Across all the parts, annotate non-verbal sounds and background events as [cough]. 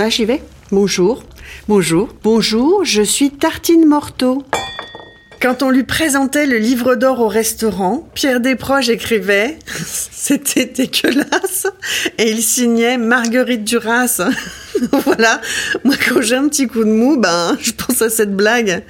Ah, j'y vais. Bonjour. Bonjour. Bonjour, je suis Tartine Morteau. Quand on lui présentait le livre d'or au restaurant, Pierre Desproges écrivait [laughs] C'était dégueulasse et il signait Marguerite Duras. [laughs] voilà, moi quand j'ai un petit coup de mou, ben je pense à cette blague.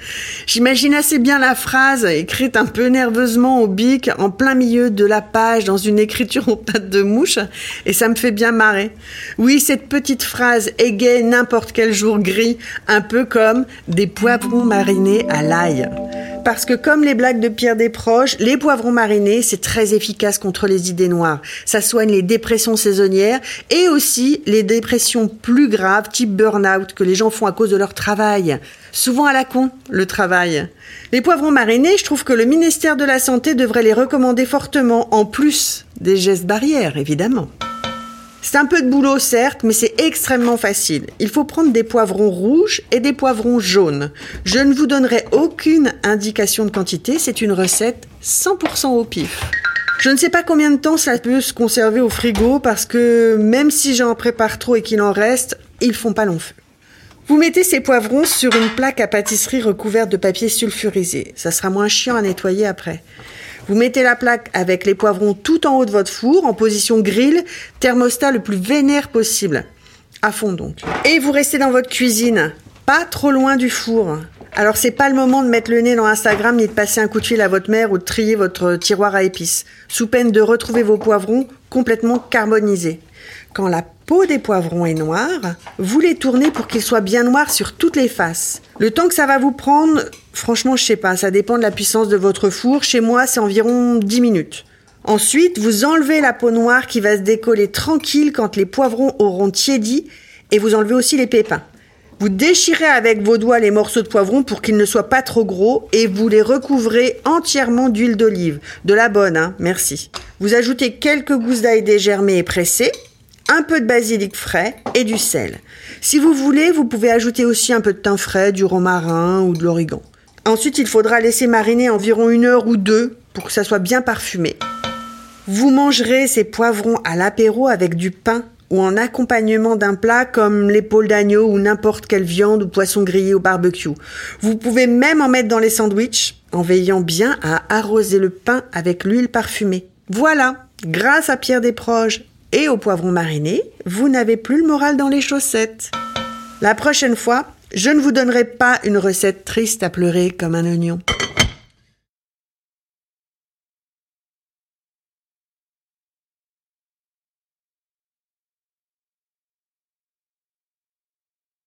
J'imagine assez bien la phrase écrite un peu nerveusement au bic en plein milieu de la page dans une écriture en patte de mouche et ça me fait bien marrer. Oui, cette petite phrase égaye n'importe quel jour gris, un peu comme des poivrons marinés à l'ail parce que comme les blagues de Pierre Desproges, les poivrons marinés, c'est très efficace contre les idées noires. Ça soigne les dépressions saisonnières et aussi les dépressions plus graves, type burn-out, que les gens font à cause de leur travail. Souvent à la con, le travail. Les poivrons marinés, je trouve que le ministère de la Santé devrait les recommander fortement, en plus des gestes barrières, évidemment. C'est un peu de boulot, certes, mais c'est extrêmement facile. Il faut prendre des poivrons rouges et des poivrons jaunes. Je ne vous donnerai aucune indication de quantité, c'est une recette 100% au pif. Je ne sais pas combien de temps ça peut se conserver au frigo parce que même si j'en prépare trop et qu'il en reste, ils font pas long feu. Vous mettez ces poivrons sur une plaque à pâtisserie recouverte de papier sulfurisé. Ça sera moins chiant à nettoyer après. Vous mettez la plaque avec les poivrons tout en haut de votre four, en position grill, thermostat le plus vénère possible. À fond donc. Et vous restez dans votre cuisine, pas trop loin du four. Alors c'est pas le moment de mettre le nez dans Instagram ni de passer un coup de fil à votre mère ou de trier votre tiroir à épices, sous peine de retrouver vos poivrons complètement carbonisés. Quand la peau des poivrons est noire, vous les tournez pour qu'ils soient bien noirs sur toutes les faces. Le temps que ça va vous prendre, franchement, je sais pas, ça dépend de la puissance de votre four. Chez moi, c'est environ 10 minutes. Ensuite, vous enlevez la peau noire qui va se décoller tranquille quand les poivrons auront tiédi et vous enlevez aussi les pépins. Vous déchirez avec vos doigts les morceaux de poivrons pour qu'ils ne soient pas trop gros et vous les recouvrez entièrement d'huile d'olive. De la bonne, hein, merci. Vous ajoutez quelques gousses d'ail dégermées et pressées un peu de basilic frais et du sel. Si vous voulez, vous pouvez ajouter aussi un peu de thym frais, du romarin ou de l'origan. Ensuite, il faudra laisser mariner environ une heure ou deux pour que ça soit bien parfumé. Vous mangerez ces poivrons à l'apéro avec du pain ou en accompagnement d'un plat comme l'épaule d'agneau ou n'importe quelle viande ou poisson grillé au barbecue. Vous pouvez même en mettre dans les sandwichs en veillant bien à arroser le pain avec l'huile parfumée. Voilà, grâce à Pierre Desproges et au poivron mariné, vous n'avez plus le moral dans les chaussettes. La prochaine fois, je ne vous donnerai pas une recette triste à pleurer comme un oignon.